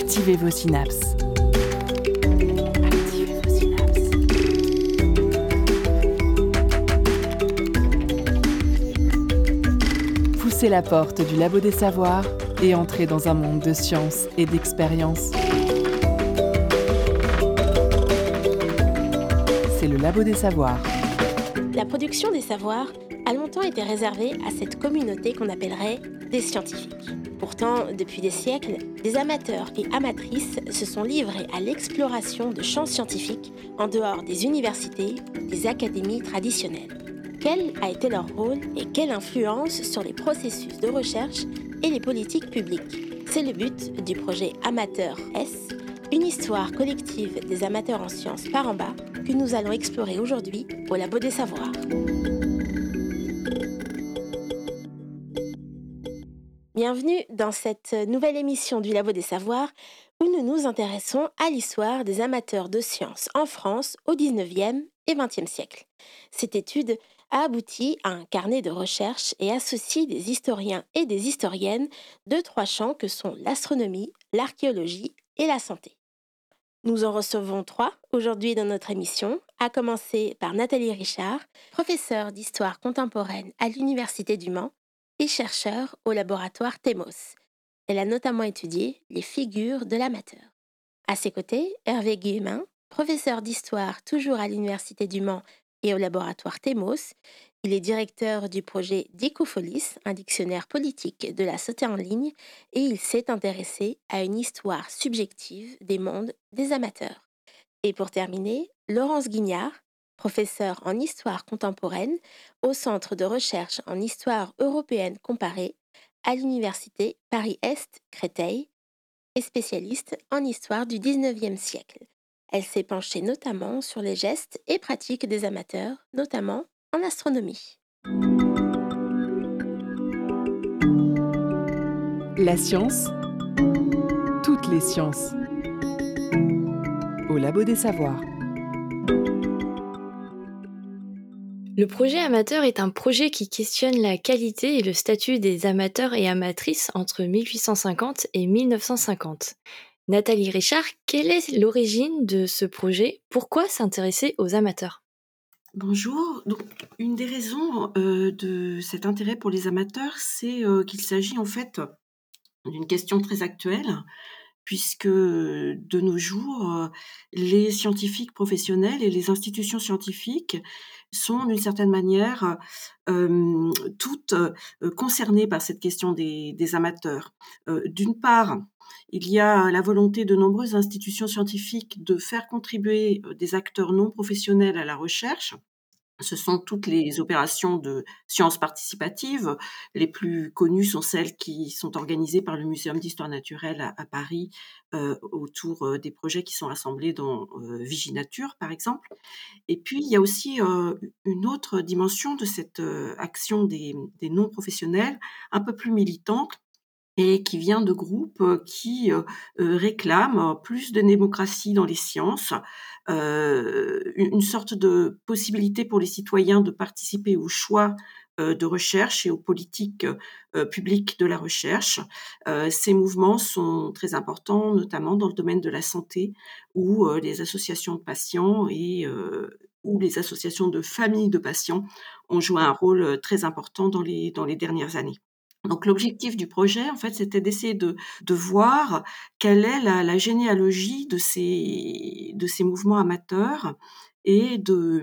Activez vos synapses. Activez vos synapses. Poussez la porte du labo des savoirs et entrez dans un monde de science et d'expérience. C'est le labo des savoirs. La production des savoirs a longtemps été réservée à cette communauté qu'on appellerait des scientifiques. Depuis des siècles, des amateurs et amatrices se sont livrés à l'exploration de champs scientifiques en dehors des universités, des académies traditionnelles. Quel a été leur rôle et quelle influence sur les processus de recherche et les politiques publiques? C'est le but du projet Amateur S, une histoire collective des amateurs en sciences par en bas que nous allons explorer aujourd'hui au Labo des Savoirs. Bienvenue dans cette nouvelle émission du Labo des Savoirs où nous nous intéressons à l'histoire des amateurs de sciences en France au 19e et 20e siècle. Cette étude a abouti à un carnet de recherche et associe des historiens et des historiennes de trois champs que sont l'astronomie, l'archéologie et la santé. Nous en recevons trois aujourd'hui dans notre émission, à commencer par Nathalie Richard, professeure d'histoire contemporaine à l'Université du Mans et chercheur au laboratoire TEMOS. Elle a notamment étudié les figures de l'amateur. À ses côtés, Hervé Guillemin, professeur d'histoire toujours à l'Université du Mans et au laboratoire TEMOS. Il est directeur du projet Dicofolis, un dictionnaire politique de la sauté en ligne, et il s'est intéressé à une histoire subjective des mondes des amateurs. Et pour terminer, Laurence Guignard, professeur en histoire contemporaine au Centre de recherche en histoire européenne comparée à l'Université Paris-Est Créteil et spécialiste en histoire du 19e siècle. Elle s'est penchée notamment sur les gestes et pratiques des amateurs, notamment en astronomie. La science, toutes les sciences. Au Labo des Savoirs. Le projet amateur est un projet qui questionne la qualité et le statut des amateurs et amatrices entre 1850 et 1950. Nathalie Richard, quelle est l'origine de ce projet? Pourquoi s'intéresser aux amateurs? Bonjour. Donc, une des raisons euh, de cet intérêt pour les amateurs, c'est euh, qu'il s'agit en fait d'une question très actuelle, puisque de nos jours, euh, les scientifiques professionnels et les institutions scientifiques sont d'une certaine manière toutes concernées par cette question des, amateurs. d'une part, il y a la volonté de nombreuses institutions scientifiques de faire contribuer euh, des acteurs non professionnels à la recherche. Ce sont toutes les opérations de sciences participatives. Les plus connues sont celles qui sont organisées par le Muséum d'histoire naturelle à, Paris euh, autour euh, des projets qui sont rassemblés dans Viginature, par exemple. Et puis, il y a aussi une autre dimension de cette action des non-professionnels, un peu plus militante, et qui vient de groupes euh, qui euh, euh, réclament plus de démocratie dans les sciences, une sorte de possibilité pour les citoyens de participer au choix de recherche et aux politiques publiques de la recherche. Ces mouvements sont très importants, notamment dans le domaine de la santé, où les associations de patients et où les associations de familles de patients ont joué un rôle très important dans les, dans les dernières années. Donc l'objectif du projet, en fait, c'était d'essayer de, voir quelle est la, généalogie de ces mouvements amateurs et de,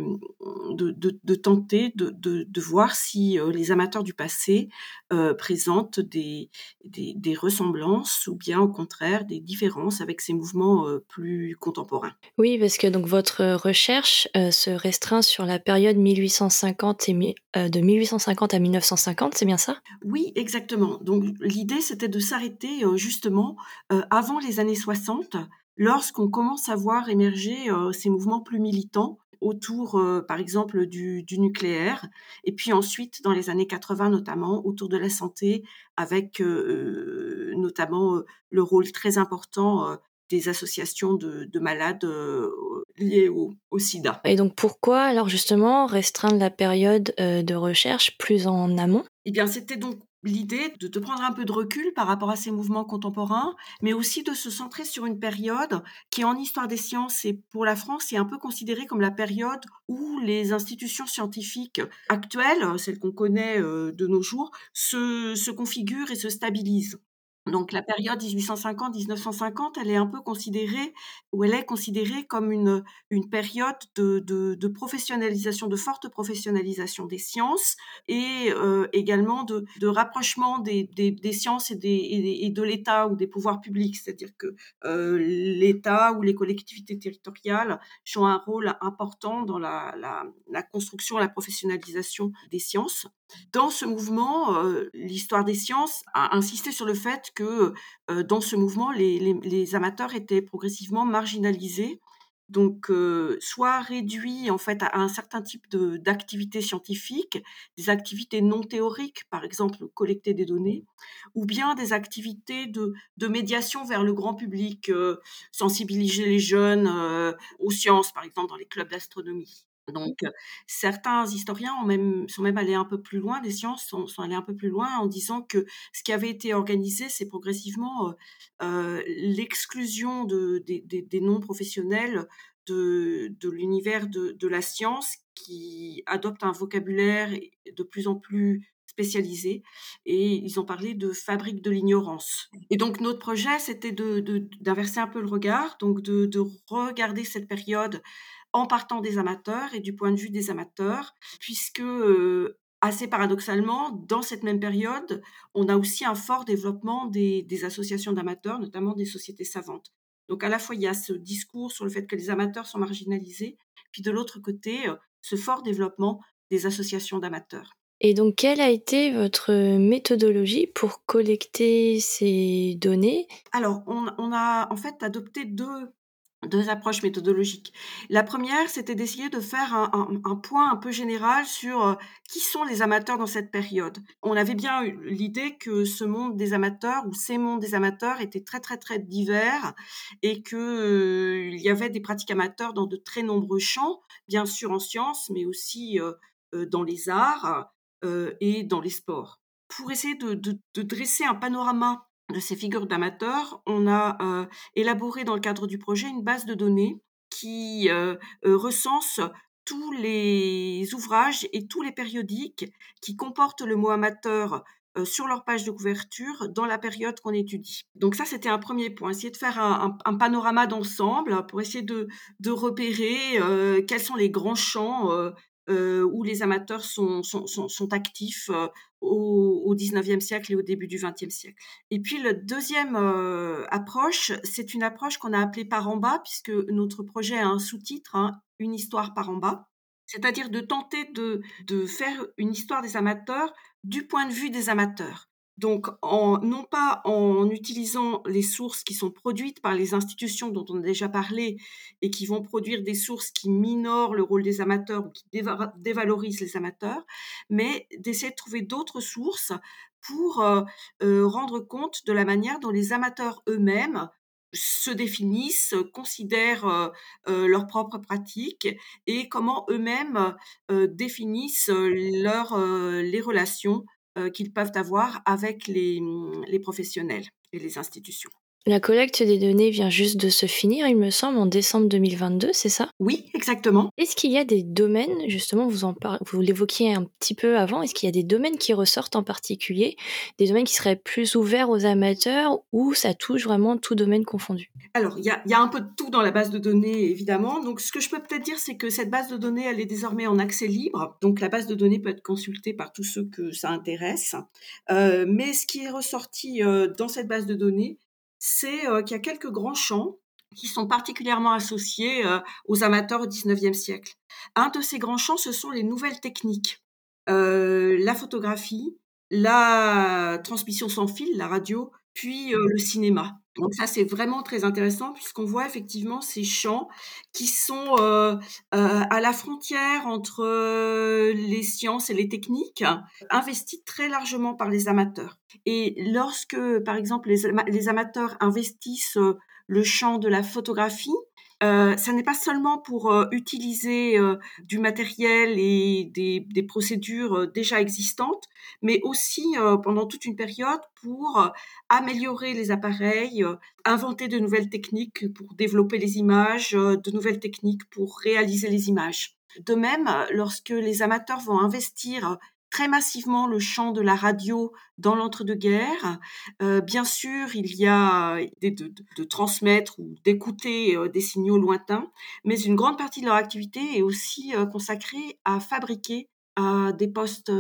de, de, tenter de, de, voir si euh, les amateurs du passé euh, présentent des, des, ressemblances ou bien au contraire des différences avec ces mouvements euh, plus contemporains. Oui, parce que donc votre recherche se restreint sur la période 1850 et de 1850 à 1950, c'est bien ça? Oui, exactement. Donc l'idée c'était de s'arrêter justement avant les années 60 lorsqu'on commence à voir émerger euh, ces mouvements plus militants autour, euh, par exemple, du, nucléaire, et puis ensuite, dans les années 80 notamment, autour de la santé, avec euh, notamment le rôle très important des associations de, malades liés au, au, sida. Et donc pourquoi alors justement restreindre la période de recherche plus en amont? Eh bien c'était donc l'idée de, de, prendre un peu de recul par rapport à ces mouvements contemporains, mais aussi de se centrer sur une période qui, en histoire des sciences et pour la France, est un peu considérée comme la période où les institutions scientifiques actuelles, celles qu'on connaît euh, de nos jours, se, se configurent et se stabilisent. Donc la période 1850-1950, elle est un peu considérée, ou elle est considérée comme une, une période de, de, professionnalisation, de forte professionnalisation des sciences et euh, également de, de rapprochement des, des, sciences et, des, et de l'État ou des pouvoirs publics. C'est-à-dire que euh, l'État ou les collectivités territoriales jouent un rôle important dans la, la, la construction la professionnalisation des sciences. Dans ce mouvement, euh, l'histoire des sciences a insisté sur le fait que euh, dans ce mouvement, les, amateurs étaient progressivement marginalisés, donc euh, soit réduits en fait à un certain type d'activités scientifiques, des activités non théoriques, par exemple collecter des données, ou bien des activités de, médiation vers le grand public, sensibiliser les jeunes aux sciences, par exemple dans les clubs d'astronomie. Donc, certains historiens ont même, sont même allés un peu plus loin, les sciences sont, sont allés un peu plus loin en disant que ce qui avait été organisé, c'est progressivement euh, l'exclusion de, des, des, des non-professionnels de, de l'univers de, de, la science qui adopte un vocabulaire de plus en plus spécialisé et ils ont parlé de fabrique de l'ignorance. Et donc notre projet, c'était d'inverser de, un peu le regard, donc de regarder cette période en partant des amateurs et du point de vue des amateurs, puisque euh, assez paradoxalement, dans cette même période, on a aussi un fort développement des, des associations d'amateurs, notamment des sociétés savantes. Donc à la fois, il y a ce discours sur le fait que les amateurs sont marginalisés, puis de l'autre côté, euh, ce fort développement des associations d'amateurs. Et donc, quelle a été votre méthodologie pour collecter ces données? Alors, on, on, a en fait adopté deux deux approches méthodologiques. La première, c'était d'essayer de faire un, point un peu général sur euh, qui sont les amateurs dans cette période. On avait bien l'idée que ce monde des amateurs ou ces mondes des amateurs étaient très très très divers et que euh, il y avait des pratiques amateurs dans de très nombreux champs, bien sûr en sciences, mais aussi euh, euh dans les arts et dans les sports. Pour essayer de dresser un panorama de ces figures d'amateurs, on a euh, élaboré dans le cadre du projet une base de données qui euh, euh, recense tous les ouvrages et tous les périodiques qui comportent le mot amateur sur leur page de couverture dans la période qu'on étudie. Donc ça, c'était un premier point, essayer de faire un, panorama d'ensemble pour essayer de, repérer quels sont les grands champs où les amateurs sont, sont, sont, sont actifs euh, au, au 19e siècle et au début du 20e siècle. Et puis, la deuxième euh, approche, c'est une approche qu'on a appelée par en bas, puisque notre projet a un sous-titre, hein, Une histoire par en bas, c'est-à-dire de tenter de, de faire une histoire des amateurs du point de vue des amateurs. Donc, non pas en utilisant les sources qui sont produites par les institutions dont on a déjà parlé et qui vont produire des sources qui minorent le rôle des amateurs ou qui dévalorisent les amateurs, mais d'essayer de trouver d'autres sources pour euh, euh, rendre compte de la manière dont les amateurs eux-mêmes se définissent, considèrent euh, leurs propres pratiques et comment eux-mêmes définissent leur, les relations qu'ils peuvent avoir avec les, les professionnels et les institutions. La collecte des données vient juste de se finir, il me semble, en décembre 2022, c'est ça? Oui, exactement. Est-ce qu'il y a des domaines, justement, vous, en par... vous l'évoquiez un petit peu avant, est-ce qu'il y a des domaines qui ressortent en particulier, des domaines qui seraient plus ouverts aux amateurs ou ça touche vraiment tout domaine confondu? Alors, il y a, y a, un peu de tout dans la base de données, évidemment. Donc, ce que je peux peut-être dire, c'est que cette base de données, elle est désormais en accès libre. Donc, la base de données peut être consultée par tous ceux que ça intéresse. Euh, mais ce qui est ressorti euh, dans cette base de données, c'est qu'il y a quelques grands champs qui sont particulièrement associés aux amateurs au XIXe siècle. Un de ces grands champs, ce sont les nouvelles techniques. La photographie, la transmission sans fil, la radio, puis le cinéma. Donc ça, c'est vraiment très intéressant puisqu'on voit effectivement ces champs qui sont euh, euh, à la frontière entre les sciences et les techniques, investis très largement par les amateurs. Et lorsque, par exemple, les, amateurs investissent le champ de la photographie, Euh, ça n'est pas seulement pour euh, utiliser euh, du matériel et des, des procédures déjà existantes, mais aussi pendant toute une période pour améliorer les appareils, inventer de nouvelles techniques pour développer les images, de nouvelles techniques pour réaliser les images. De même, lorsque les amateurs vont investir très massivement le champ de la radio dans l'entre-deux-guerres. Euh, bien sûr, il y a de, de, de transmettre ou d'écouter euh, des signaux lointains, mais une grande partie de leur activité est aussi euh, consacrée à fabriquer des postes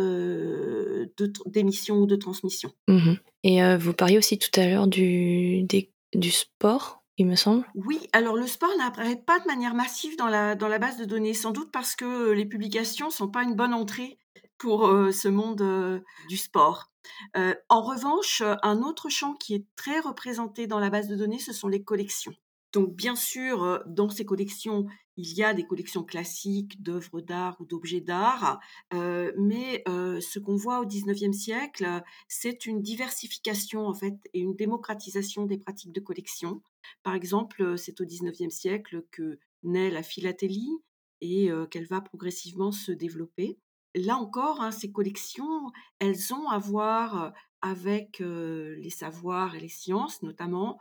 d'émission ou de transmission. Mmh Et vous parliez aussi tout à l'heure du, du sport il me semble. Oui, alors le sport n'apparaît pas de manière massive dans la, dans la base de données, sans doute parce que les publications sont pas une bonne entrée pour ce monde du sport. en revanche, un autre champ qui est très représenté dans la base de données, ce sont les collections. Donc bien sûr, dans ces collections, il y a des collections classiques d'œuvres d'art ou d'objets d'art, mais ce qu'on voit au XIXe siècle, c'est une diversification en fait et une démocratisation des pratiques de collection. Par exemple, c'est au XIXe siècle que naît la philatélie et qu'elle va progressivement se développer là encore, hein, ces collections, elles ont à voir avec les savoirs et les sciences, notamment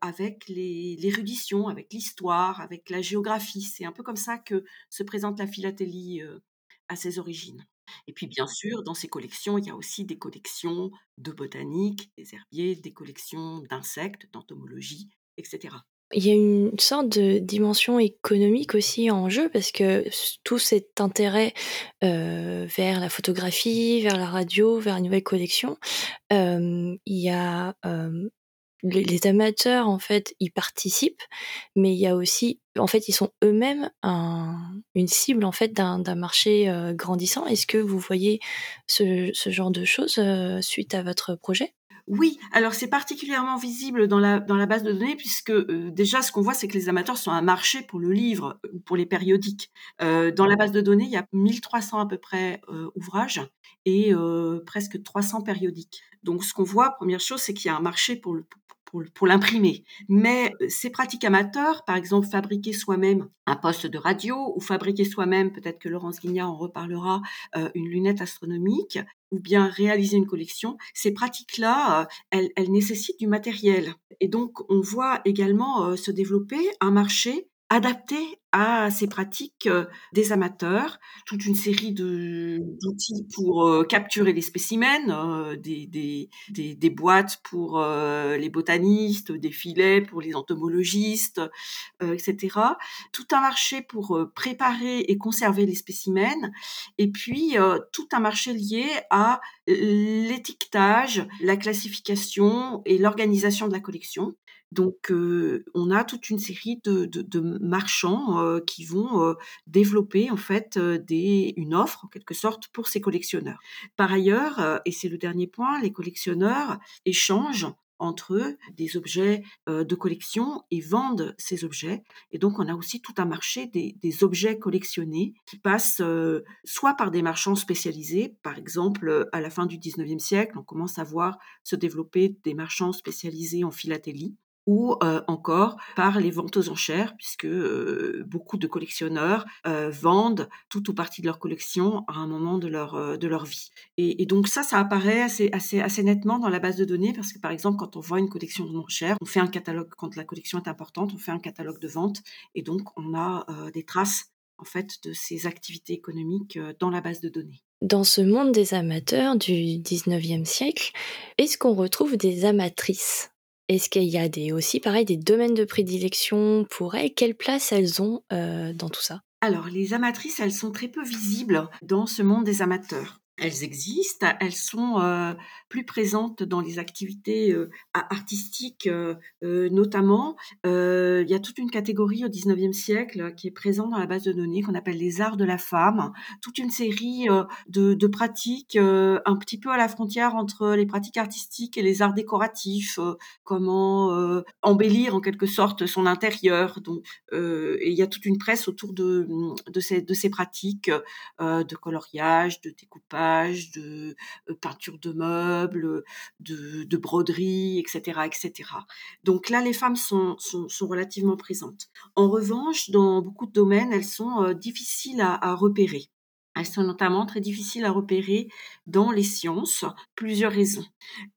avec l'érudition, avec l'histoire, avec la géographie. C'est un peu comme ça que se présente la philatélie à ses origines. Et puis bien sûr, dans ces collections, il y a aussi des collections de botanique, des herbiers, des collections d'insectes, d'entomologie, etc. Il y a une sorte de dimension économique aussi en jeu parce que tout cet intérêt euh, vers la photographie, vers la radio, vers la nouvelle collection, euh, il y a euh, les, amateurs en fait y participent, mais il y a aussi en fait ils sont eux-mêmes une cible en fait d'un marché grandissant. Est-ce que vous voyez ce genre de choses suite à votre projet? Oui, alors c'est particulièrement visible dans la, base de données puisque euh, déjà ce qu'on voit c'est que les amateurs sont un marché pour le livre ou pour les périodiques. Euh, dans la base de données, il y a 1300 à peu près euh, ouvrages et presque 300 périodiques. Donc ce qu'on voit, première chose, c'est qu'il y a un marché pour l'imprimer. Mais euh, ces pratiques amateurs, par exemple fabriquer soi-même un poste de radio ou fabriquer soi-même, peut-être que Laurence Guignard en reparlera, euh, une lunette astronomique ou bien réaliser une collection, ces pratiques-là, euh, elles, elles, nécessitent du matériel. Et donc, on voit également se développer un marché adapté à ces pratiques des amateurs, toute une série d'outils pour capturer les spécimens, des, boîtes pour les botanistes, des filets pour les entomologistes, etc. Tout un marché pour préparer et conserver les spécimens, et puis tout un marché lié à l'étiquetage, la classification et l'organisation de la collection. Donc, on a toute une série de, marchands qui vont développer en fait une offre en quelque sorte pour ces collectionneurs. Par ailleurs, et c'est le dernier point, les collectionneurs échangent entre eux des objets de collection et vendent ces objets. Et donc, on a aussi tout un marché des, des objets collectionnés qui passent soit par des marchands spécialisés, par exemple, à la fin du 19e siècle, on commence à voir se développer des marchands spécialisés en philatélie, ou encore par les ventes aux enchères, puisque beaucoup de collectionneurs vendent tout ou partie de leur collection à un moment de leur, de leur vie. Et, donc ça, ça apparaît assez, assez, assez nettement dans la base de données, parce que par exemple, quand on vend une collection aux enchères, on fait un catalogue, quand la collection est importante, on fait un catalogue de vente, et donc on a des traces en fait de ces activités économiques dans la base de données. Dans ce monde des amateurs du 19e siècle, est-ce qu'on retrouve des amatrices? Est-ce qu'il y a aussi, pareil, des domaines de prédilection pour elles? Quelle place elles ont euh, dans tout ça? Alors, les amatrices, elles sont très peu visibles dans ce monde des amateurs elles existent, elles sont euh, plus présentes dans les activités euh, artistiques euh, notamment. il y a toute une catégorie au 19e siècle qui est présente dans la base de données qu'on appelle les arts de la femme, toute une série de, pratiques un petit peu à la frontière entre les pratiques artistiques et les arts décoratifs, comment embellir en quelque sorte son intérieur. Donc, il y a toute une presse autour de, ces, de ces pratiques de coloriage, de découpage de peinture de meubles, de, de broderie, etc., etc. Donc là, les femmes sont, sont, sont, relativement présentes. En revanche, dans beaucoup de domaines, elles sont difficiles à repérer. Elles sont notamment très difficiles à repérer dans les sciences, plusieurs raisons.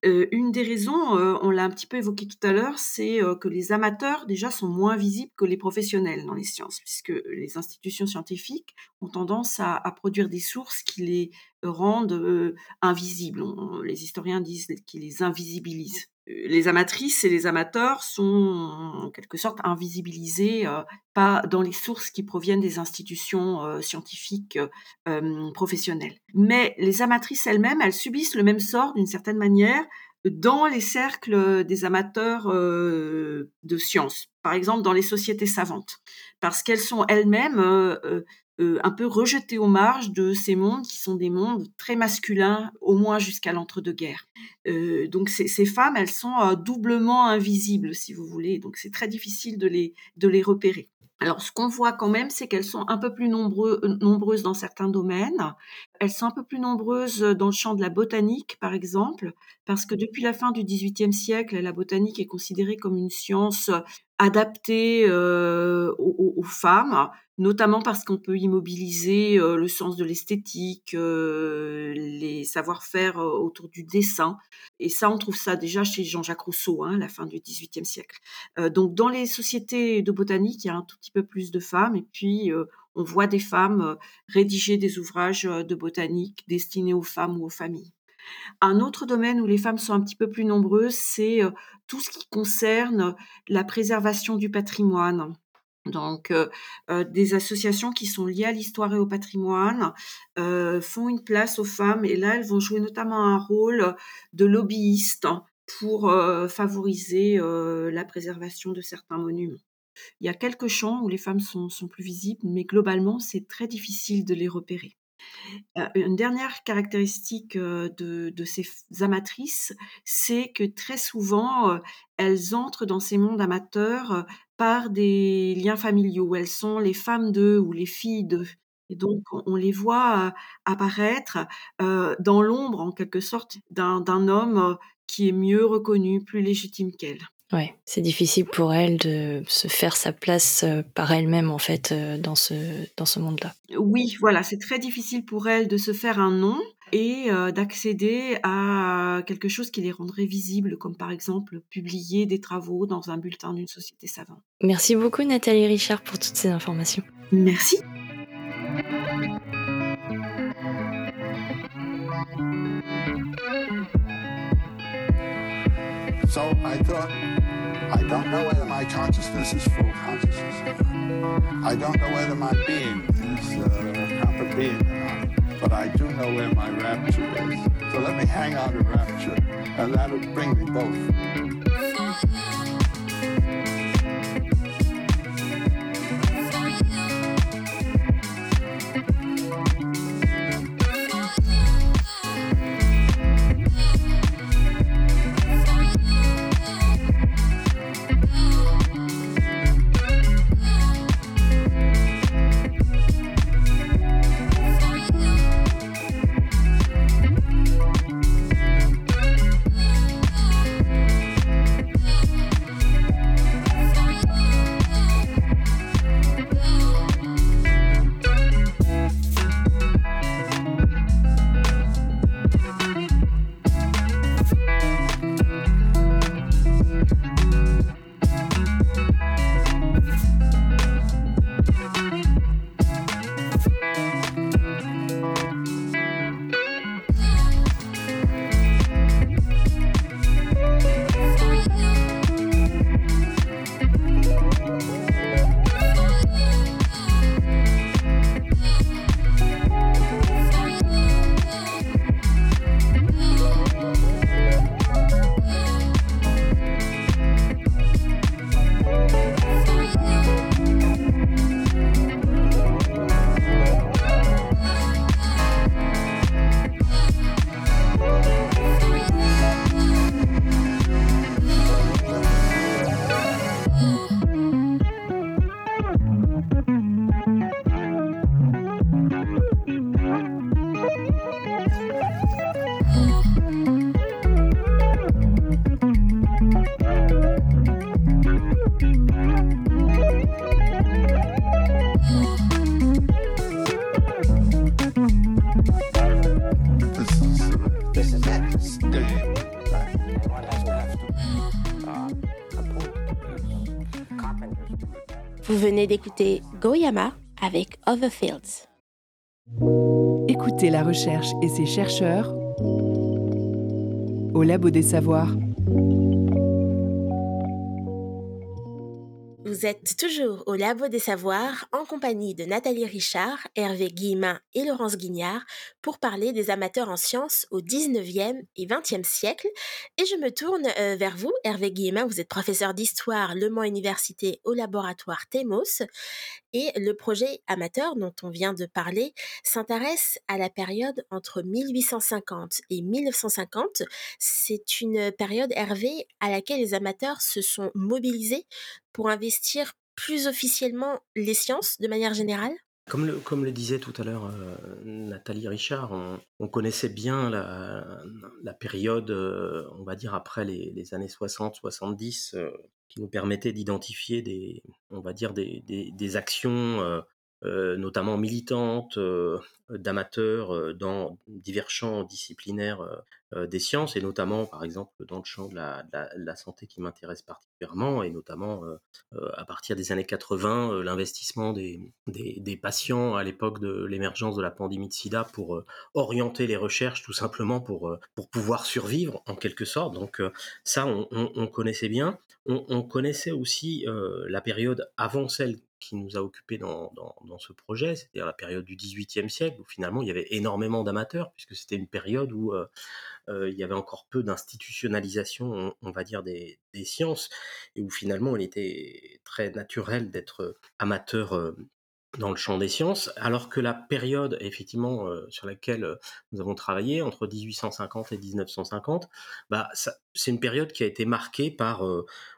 Euh, une des raisons, euh, on l'a un petit peu évoqué tout à l'heure, c'est euh, que les amateurs déjà sont moins visibles que les professionnels dans les sciences, puisque les institutions scientifiques ont tendance à, à produire des sources qui les rendent invisibles. les historiens disent qu'ils les invisibilisent les amatrices et les amateurs sont en quelque sorte invisibilisés euh, pas dans les sources qui proviennent des institutions euh, scientifiques euh, professionnelles. Mais les amatrices elles-mêmes, elles subissent le même sort d'une certaine manière dans les cercles des amateurs de sciences, par exemple dans les sociétés savantes, parce qu'elles sont elles-mêmes euh, un peu rejetées aux marges de ces mondes qui sont des mondes très masculins, au moins jusqu'à l'entre-deux-guerres. Euh, donc ces, femmes, elles sont euh, doublement invisibles, si vous voulez. Donc c'est très difficile de les, de les repérer. Alors, ce qu'on voit quand même, c'est qu'elles sont un peu plus nombreuses dans certains domaines. Elles sont un peu plus nombreuses dans le champ de la botanique, par exemple, parce que depuis la fin du XVIIIe siècle, la botanique est considérée comme une science adaptée euh, aux, femmes notamment parce qu'on peut immobiliser euh, le sens de l'esthétique, euh, les savoir-faire euh, autour du dessin. Et ça, on trouve ça déjà chez Jean-Jacques Rousseau, hein, la fin du XVIIIe siècle. donc, dans les sociétés de botanique, il y a un tout petit peu plus de femmes, et puis on voit des femmes rédiger des ouvrages de botanique destinés aux femmes ou aux familles. Un autre domaine où les femmes sont un petit peu plus nombreuses, c'est tout ce qui concerne la préservation du patrimoine. Donc, euh, euh, des associations qui sont liées à l'histoire et au patrimoine euh, font une place aux femmes et là, elles vont jouer notamment un rôle de lobbyiste pour favoriser la préservation de certains monuments. Il y a quelques champs où les femmes sont plus visibles, mais globalement, c'est très difficile de les repérer. Une dernière caractéristique de, de ces amatrices, c'est que très souvent, elles entrent dans ces mondes amateurs par des liens familiaux. Elles sont les femmes d'eux ou les filles d'eux. Et donc, on les voit apparaître dans l'ombre, en quelque sorte, d'un homme qui est mieux reconnu, plus légitime qu'elle. Ouais, c'est difficile pour elle de se faire sa place par elle-même en fait dans ce dans ce monde-là. Oui, voilà, c'est très difficile pour elle de se faire un nom et d'accéder à quelque chose qui les rendrait visibles, comme par exemple publier des travaux dans un bulletin d'une société savante. Merci beaucoup Nathalie Richard pour toutes ces informations. Merci. I don't know whether my consciousness is full consciousness. I don't know whether my being is uh, proper being or not. but I do know where my rapture is. So let me hang on to rapture, and that'll bring me both. D'écouter Goyama avec Other Fields. Écoutez la recherche et ses chercheurs au Labo des Savoirs. Vous êtes toujours au Labo des Savoirs en compagnie de Nathalie Richard, Hervé Guillemin et Laurence Guignard pour parler des amateurs en sciences au 19e et 20e siècle. Et je me tourne euh, vers vous, Hervé Guillemin, vous êtes professeur d'histoire Le Mans Université au laboratoire TEMOS. Et le projet amateur dont on vient de parler s'intéresse à la période entre 1850 et 1950. C'est une période, Hervé, à laquelle les amateurs se sont mobilisés pour investir plus officiellement les sciences de manière générale? Comme le, comme le disait tout à l'heure euh, Nathalie Richard, on, connaissait bien la, période, euh, on va dire après les, années 60-70, euh, qui nous permettait d'identifier des, on va dire des, des, des actions euh, notamment militantes, euh, d'amateurs euh, dans divers champs disciplinaires des sciences, et notamment, par exemple, dans le champ de la, santé qui m'intéresse particulièrement, et notamment à partir des années 80, l'investissement des, patients à l'époque de l'émergence de la pandémie de sida pour orienter les recherches, tout simplement pour, pour pouvoir survivre, en quelque sorte. Donc ça, on, on, on connaissait bien. On connaissait aussi la période avant celle qui nous a occupés dans, dans, ce projet, c'est-à-dire la période du XVIIIe siècle, où finalement il y avait énormément d'amateurs, puisque c'était une période où euh, euh, il y avait encore peu d'institutionnalisation, on, va dire, des, des, sciences, et où finalement il était très naturel d'être amateur euh, dans le champ des sciences, alors que la période effectivement sur laquelle nous avons travaillé entre 1850 et 1950, bah, c'est une période qui a été marquée par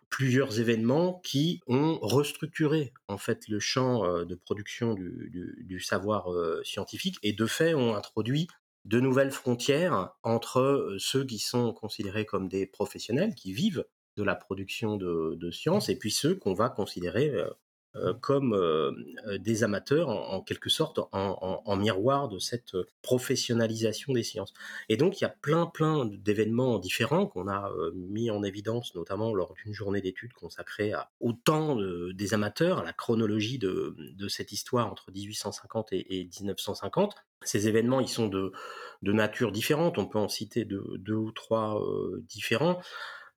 plusieurs événements qui ont restructuré en fait le champ euh, de production du, savoir euh, scientifique et de fait ont introduit de nouvelles frontières entre euh, ceux qui sont considérés comme des professionnels qui vivent de la production de, sciences et puis ceux qu'on va considérer comme euh, euh, des amateurs, en, quelque sorte, en, miroir de cette professionnalisation des sciences. Et donc, il y a plein, plein d'événements différents qu'on a mis en évidence, notamment lors d'une journée d'études consacrée à, au temps des amateurs, à la chronologie de, cette histoire entre 1850 et, 1950. Ces événements, ils sont de, nature différente. On peut en citer deux ou trois différents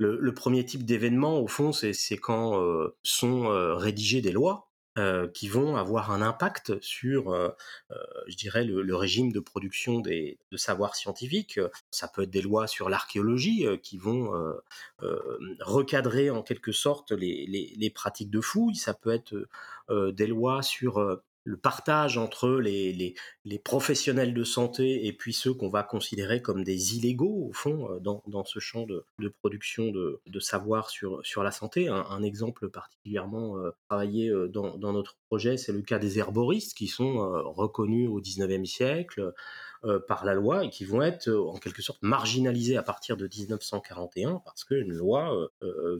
le, premier type d'événement, au fond, c'est quand euh, sont euh, rédigées des lois euh, qui vont avoir un impact sur, je dirais, le, régime de production des, de savoirs scientifiques. Ça peut être des lois sur l'archéologie qui vont recadrer en quelque sorte les, les, pratiques de fouilles. Ça peut être des lois sur le partage entre les, les, professionnels de santé et puis ceux qu'on va considérer comme des illégaux, au fond, euh, dans, dans ce champ de, de production de, de, savoir sur, sur la santé. Un, exemple particulièrement euh, travaillé euh, dans, dans, notre projet, c'est le cas des herboristes qui sont reconnus au 19e siècle par la loi et qui vont être en quelque sorte marginalisés à partir de 1941 parce qu'une loi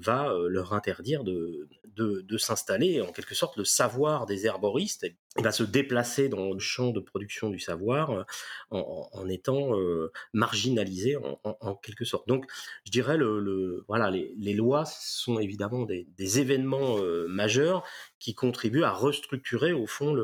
va leur interdire de, de s'installer. En quelque sorte, le savoir des herboristes il va se déplacer dans le champ de production du savoir euh, en, étant euh, marginalisé en, quelque sorte. Donc, je dirais le, voilà, les, lois sont évidemment des, événements euh, majeurs qui contribuent à restructurer au fond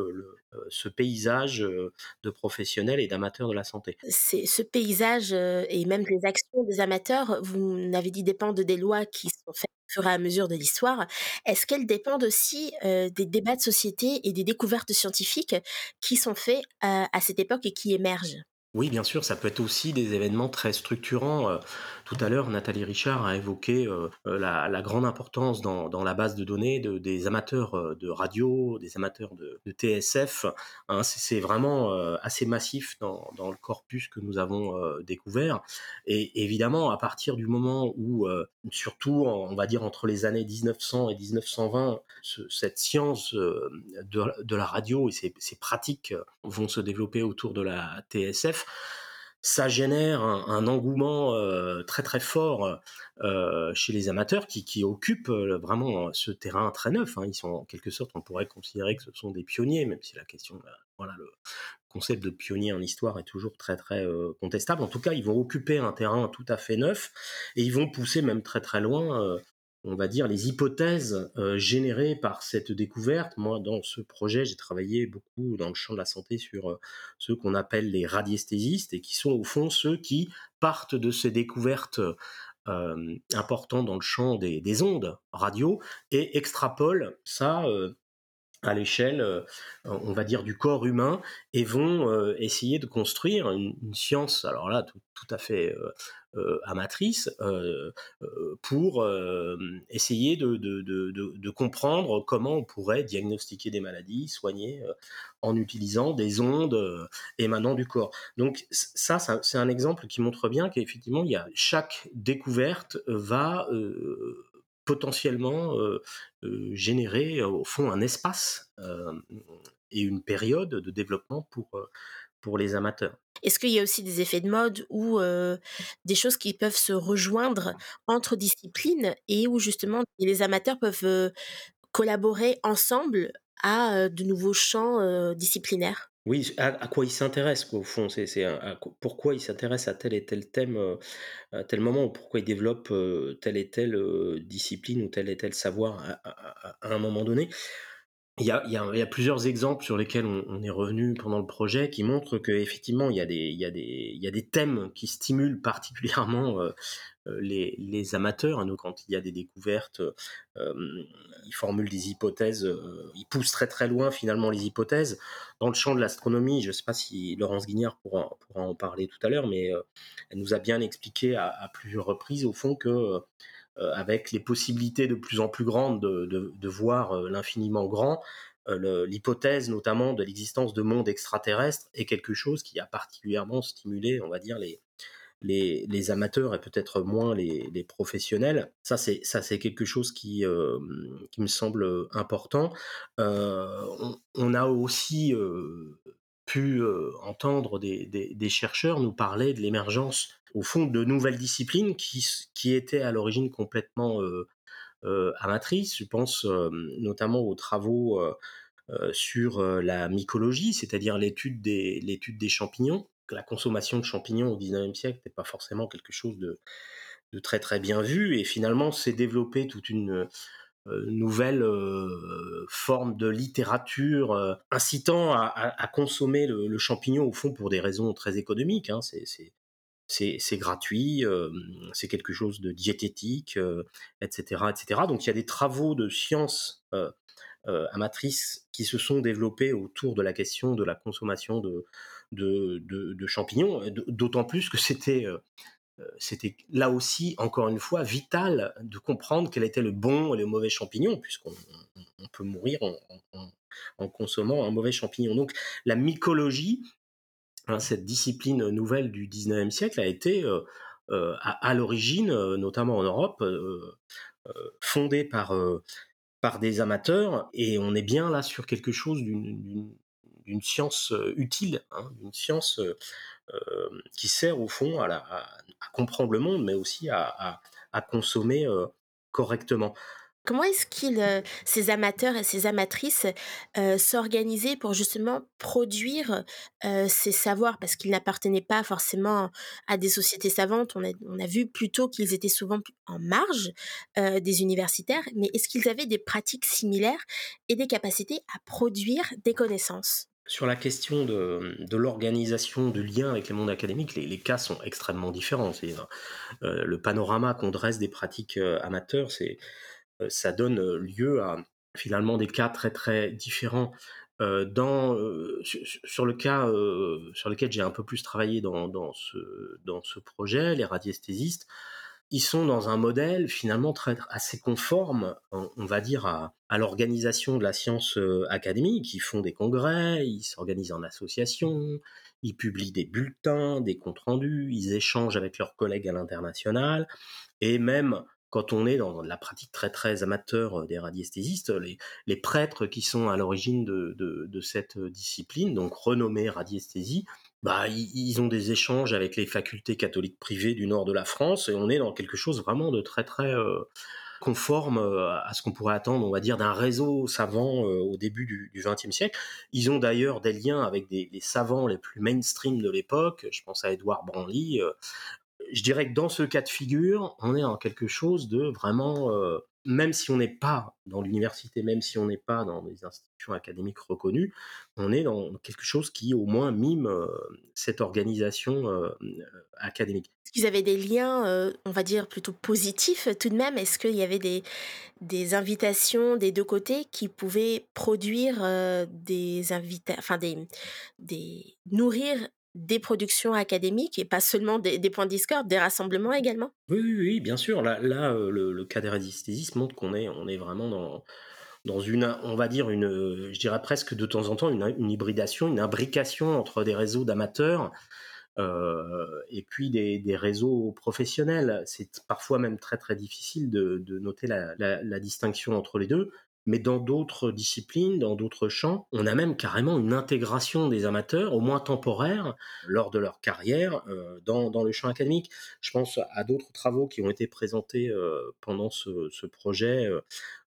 ce paysage de professionnels et d'amateurs de la santé. C'est ce paysage et même les actions des amateurs, vous n'avez dit dépendent des lois qui sont faites fur à mesure de l'histoire, est-ce qu'elles dépendent aussi des débats de société et des découvertes scientifiques qui sont faits à cette époque et qui émergent? Oui, bien sûr, ça peut être aussi des événements très structurants. Euh, tout à l'heure, Nathalie Richard a évoqué euh, euh, la, grande importance dans, la base de données de, des amateurs de radio, des amateurs de, TSF. Hein. c'est vraiment assez massif dans, le corpus que nous avons découvert. Et évidemment, à partir du moment où, surtout, on va dire entre les années 1900 et 1920, cette science de, la radio et ces, ces pratiques vont se développer autour de la TSF, ça génère un, engouement euh, très très fort euh, chez les amateurs qui, occupent euh, vraiment ce terrain très neuf. Hein. Ils sont en quelque sorte, on pourrait considérer que ce sont des pionniers, même si la question, voilà, le concept de pionnier en histoire est toujours très très contestable. En tout cas, ils vont occuper un terrain tout à fait neuf et ils vont pousser même très très loin on va dire, les hypothèses générées par cette découverte. Moi, dans ce projet, j'ai travaillé beaucoup dans le champ de la santé sur ceux qu'on appelle les radiesthésistes et qui sont au fond ceux qui partent de ces découvertes importantes dans le champ des, ondes radio et extrapolent ça à l'échelle, euh, on va dire, du corps humain et vont euh, essayer de construire une, science, alors là, tout, à fait euh, amatrice, pour essayer de, comprendre comment on pourrait diagnostiquer des maladies, soigner en utilisant des ondes émanant du corps. Donc ça, ça c'est un exemple qui montre bien qu'effectivement, il y a chaque découverte va potentiellement euh, euh, générer au fond un espace euh, et une période de développement pour, pour les amateurs. Est-ce qu'il y a aussi des effets de mode ou des choses qui peuvent se rejoindre entre disciplines et où justement les amateurs peuvent collaborer ensemble à de nouveaux champs disciplinaires? Oui, à, quoi il s'intéresse, au fond. C'est, pourquoi il s'intéresse à tel et tel thème à tel moment, ou pourquoi il développe euh, telle et telle discipline ou tel et tel savoir à, un moment donné? Il y, a, plusieurs exemples sur lesquels on, est revenu pendant le projet qui montrent qu'effectivement, il, y a des, thèmes qui stimulent particulièrement euh, les, amateurs. Hein, quand il y a des découvertes, euh, ils formulent des hypothèses, euh, ils poussent très très loin finalement les hypothèses. Dans le champ de l'astronomie, je ne sais pas si Laurence Guignard pourra, en parler tout à l'heure, mais elle nous a bien expliqué à, plusieurs reprises au fond que avec les possibilités de plus en plus grandes de, voir l'infiniment grand, l'hypothèse notamment de l'existence de mondes extraterrestres est quelque chose qui a particulièrement stimulé, on va dire, les, les, amateurs et peut-être moins les, professionnels. Ça, c'est ça, c'est quelque chose qui euh, qui me semble important. Euh, on, a aussi euh, pu entendre des, chercheurs nous parler de l'émergence, au fond, de nouvelles disciplines qui qui étaient à l'origine complètement amatrices. Je pense notamment aux travaux sur la mycologie, c'est-à-dire l'étude des, l'étude des champignons, la consommation de champignons au 19e siècle n'était pas forcément quelque chose de, très très bien vu et finalement s'est développé toute une euh, nouvelle euh, forme de littérature euh, incitant à, consommer le, champignon au fond pour des raisons très économiques. Hein. c'est gratuit, c'est quelque chose de diététique, etc., etc. Donc il y a des travaux de sciences amatrices qui se sont développés autour de la question de la consommation de, champignons, d'autant plus que c'était euh, euh, c'était là aussi, encore une fois, vital de comprendre quel était le bon et le mauvais champignon, puisqu'on peut mourir en, consommant un mauvais champignon. Donc la mycologie, hein, cette discipline nouvelle du 19e siècle, a été euh, à, l'origine, notamment en Europe, fondée par, par des amateurs, et on est bien là sur quelque chose d'une d'une science euh, utile, hein, une science euh, euh, qui sert au fond à, comprendre le monde, mais aussi à, consommer correctement. Comment est-ce qu'ils, ces amateurs et ces amatrices, s'organisaient pour justement produire ces savoirs? Parce qu'ils n'appartenaient pas forcément à des sociétés savantes. On a, vu plutôt qu'ils étaient souvent en marge des universitaires. Mais est-ce qu'ils avaient des pratiques similaires et des capacités à produire des connaissances? Sur la question de, l'organisation du lien avec le monde académique, les, cas sont extrêmement différents. Euh, le panorama qu'on dresse des pratiques euh, amateurs, c'est, euh, ça donne lieu à finalement des cas très très différents. dans, sur, le cas sur lequel j'ai un peu plus travaillé dans, dans, ce, dans ce projet, les radiesthésistes, ils sont dans un modèle finalement très assez conforme, on, va dire, à, l'organisation de la science académique. Ils font des congrès, ils s'organisent en association, ils publient des bulletins, des comptes rendus, ils échangent avec leurs collègues à l'international, et même quand on est dans la pratique très très amateur euh, des radiesthésistes, les, prêtres qui sont à l'origine de, cette discipline, donc renommée radiesthésie, bah, ils ont des échanges avec les facultés catholiques privées du nord de la France et on est dans quelque chose vraiment de très très euh, conforme euh, à ce qu'on pourrait attendre, on va dire, d'un réseau savant euh, au début du XXe siècle. Ils ont d'ailleurs des liens avec des, savants les plus mainstream de l'époque. Je pense à Édouard Branly. Je dirais que dans ce cas de figure, on est dans quelque chose de vraiment même si on n'est pas dans l'université, même si on n'est pas dans des institutions académiques reconnues, on est dans quelque chose qui au moins mime cette organisation académique. Est-ce qu'ils avaient des liens, on va dire, plutôt positifs tout de même? Est-ce qu'il y avait des, des invitations des deux côtés qui pouvaient produire des invitations, enfin des, des nourrir des productions académiques et pas seulement des, points de discorde, des rassemblements également? Oui, oui, bien sûr. Là, là le, cas des radiesthésistes montre qu'on est, on est vraiment dans, dans une, on va dire, une, je dirais presque de temps en temps, une, hybridation, une imbrication entre des réseaux d'amateurs et puis des, réseaux professionnels. C'est parfois même très très difficile de, noter la, distinction entre les deux mais dans d'autres disciplines, dans d'autres champs, on a même carrément une intégration des amateurs, au moins temporaire, lors de leur carrière euh, dans, dans, le champ académique. Je pense à d'autres travaux qui ont été présentés euh, pendant ce, projet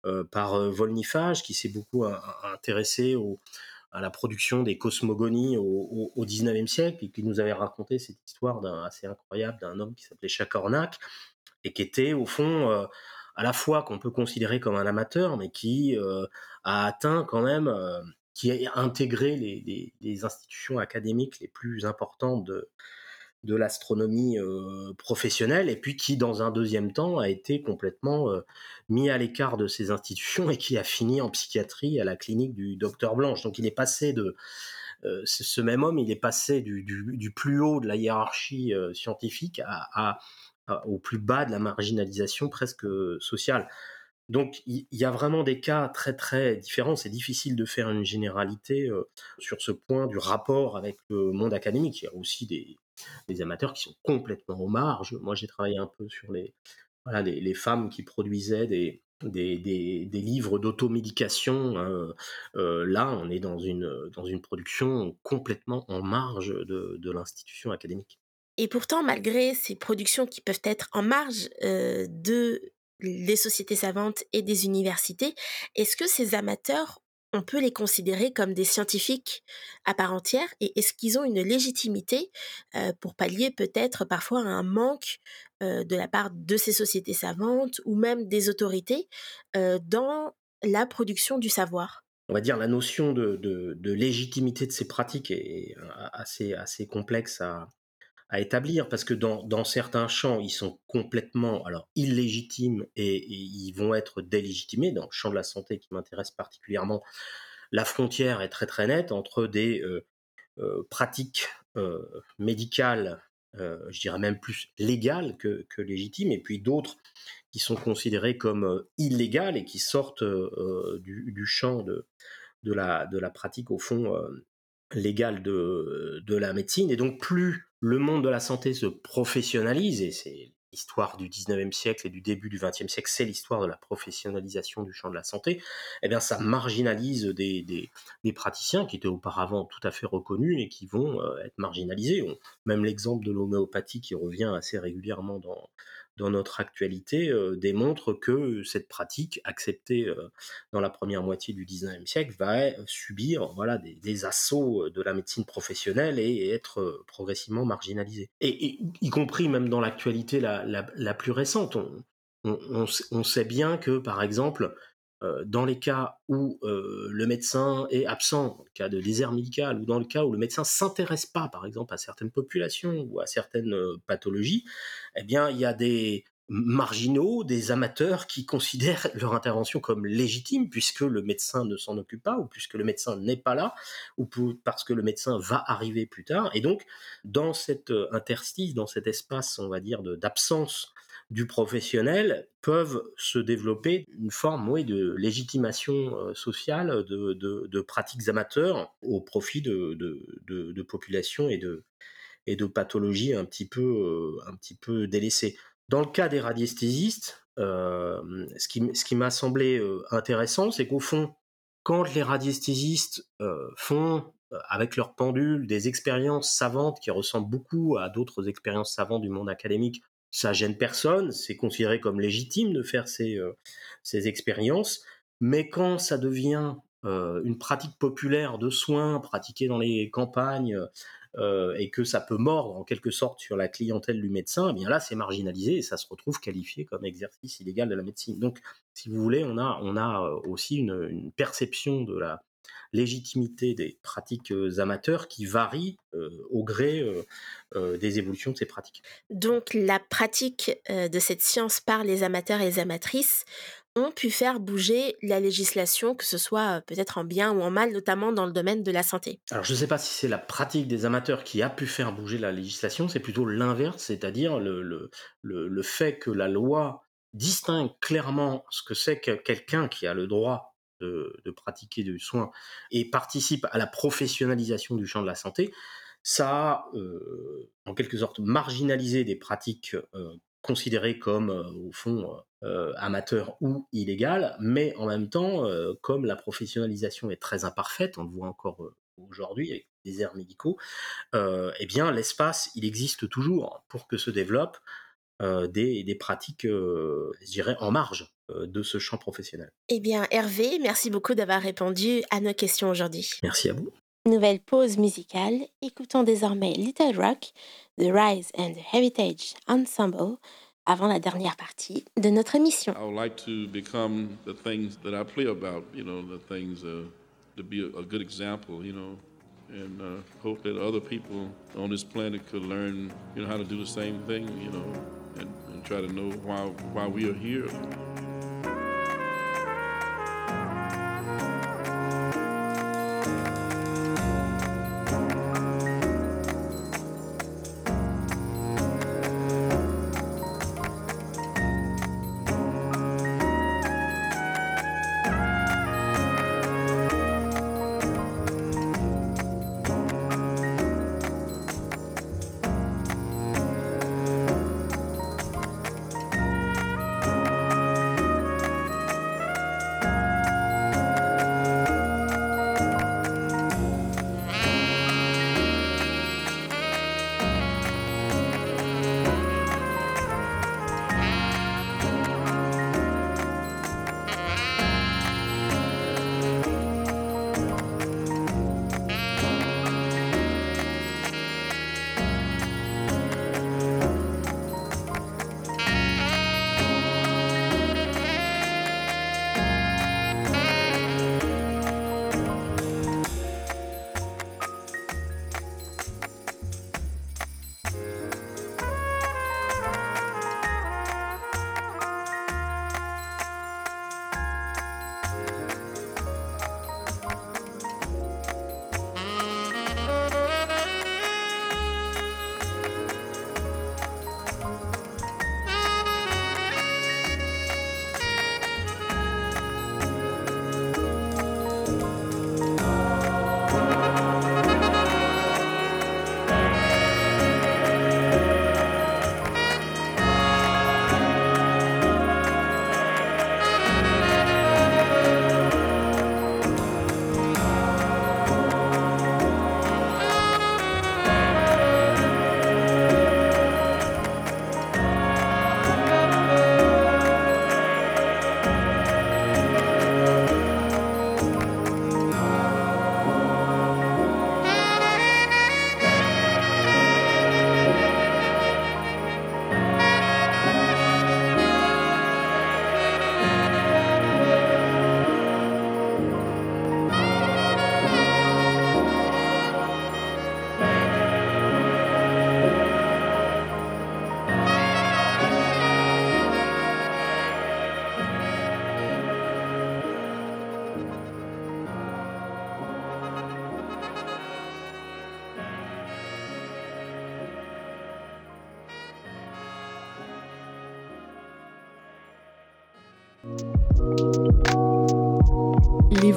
euh, par Volnifage, qui s'est beaucoup intéressé à la production des cosmogonies au, au, 19e siècle et qui nous avait raconté cette histoire assez incroyable d'un homme qui s'appelait Chacornac et qui était au fond à la fois qu'on peut considérer comme un amateur, mais qui euh, a atteint quand même, euh, qui a intégré les, institutions académiques les plus importantes de, de l'astronomie euh, professionnelle, et puis qui, dans un deuxième temps, a été complètement mis à l'écart de ces institutions et qui a fini en psychiatrie à la clinique du docteur Blanche. Donc il est passé de... ce même homme, il est passé du, du, plus haut de la hiérarchie scientifique à au plus bas de la marginalisation presque sociale. Donc il y, a vraiment des cas très très différents. C'est difficile de faire une généralité sur ce point du rapport avec le monde académique. Il y a aussi des, amateurs qui sont complètement aux marges. Moi j'ai travaillé un peu sur les, les, femmes qui produisaient des, des, des, livres d'automédication. Hein. là, on est dans une, dans une production complètement en marge de l'institution académique. Et pourtant, malgré ces productions qui peuvent être en marge de des sociétés savantes et des universités, est-ce que ces amateurs, on peut les considérer comme des scientifiques à part entière? Et est-ce qu'ils ont une légitimité pour pallier peut-être parfois un manque de la part de ces sociétés savantes ou même des autorités dans la production du savoir? On va dire la notion de, légitimité de ces pratiques est assez, assez complexe à, à établir parce que dans, certains champs, ils sont complètement alors illégitimes et, ils vont être délégitimés. Dans le champ de la santé qui m'intéresse particulièrement, la frontière est très très nette entre des euh, euh, pratiques euh, médicales, je dirais même plus légales que, légitimes, et puis d'autres qui sont considérées comme illégales et qui sortent du, champ de, de, la, de la pratique au fond légale de, de la médecine. Et donc plus le monde de la santé se professionnalise, et c'est l'histoire du 19e siècle et du début du 20e siècle, c'est l'histoire de la professionnalisation du champ de la santé, eh bien ça marginalise des, des, praticiens qui étaient auparavant tout à fait reconnus et qui vont euh, être marginalisés. même l'exemple de l'homéopathie qui revient assez régulièrement dans, dans notre actualité euh, démontre que cette pratique acceptée euh, dans la première moitié du 19e siècle va euh, subir voilà, des, assauts de la médecine professionnelle et, être progressivement marginalisée. Et, y compris même dans l'actualité la, plus récente, on, sait bien que par exemple dans les cas où le médecin est absent, dans le cas de désert médical, ou dans le cas où le médecin s'intéresse pas, par exemple, à certaines populations ou à certaines pathologies, eh bien, il y a des marginaux, des amateurs qui considèrent leur intervention comme légitime puisque le médecin ne s'en occupe pas ou puisque le médecin n'est pas là ou parce que le médecin va arriver plus tard. Et donc, dans cet interstice, dans cet espace, on va dire, d'absence du professionnel peuvent se développer une forme oui, de légitimation euh, sociale de, de, pratiques amateurs au profit de, de, populations et de, et de pathologies un petit peu, euh, un petit peu délaissées. Dans le cas des radiesthésistes, euh, ce qui, ce qui m'a semblé intéressant, c'est qu'au fond, quand les radiesthésistes font avec leur pendule des expériences savantes qui ressemblent beaucoup à d'autres expériences savantes du monde académique, ça gêne personne, c'est considéré comme légitime de faire ces, euh, ces expériences, mais quand ça devient euh, une pratique populaire de soins pratiquée dans les campagnes et que ça peut mordre en quelque sorte sur la clientèle du médecin, eh bien là c'est marginalisé et ça se retrouve qualifié comme exercice illégal de la médecine. Donc si vous voulez, on a, on a aussi une perception de la légitimité des pratiques amateurs qui varie au gré des évolutions de ces pratiques. Donc la pratique de cette science par les amateurs et les amatrices ont pu faire bouger la législation, que ce soit peut-être en bien ou en mal, notamment dans le domaine de la santé. Alors je ne sais pas si c'est la pratique des amateurs qui a pu faire bouger la législation, c'est plutôt l'inverse, c'est-à-dire le, le, le, fait que la loi distingue clairement ce que c'est que quelqu'un qui a le droit de, pratiquer du soin et participe à la professionnalisation du champ de la santé, ça a euh, en quelque sorte marginalisé des pratiques euh, considérées comme euh, au fond amateurs ou illégales, mais en même temps, comme la professionnalisation est très imparfaite, on le voit encore aujourd'hui avec des airs médicaux, eh bien l'espace il existe toujours pour que se développent des, des, pratiques, je dirais, en marge euh, de ce champ professionnel. Eh bien, Hervé, merci beaucoup d'avoir répondu à nos questions aujourd'hui. Merci à vous. Nouvelle pause musicale. Écoutons désormais Little Rock, The Rise and the Heritage Ensemble, avant la dernière partie de notre émission. I would like to become the things that I play about, you know, the things uh, to be a, a good example, you know, and uh, hope that other people on this planet could learn, you know, how to do the same thing, you know, and, and try to know why why we are here.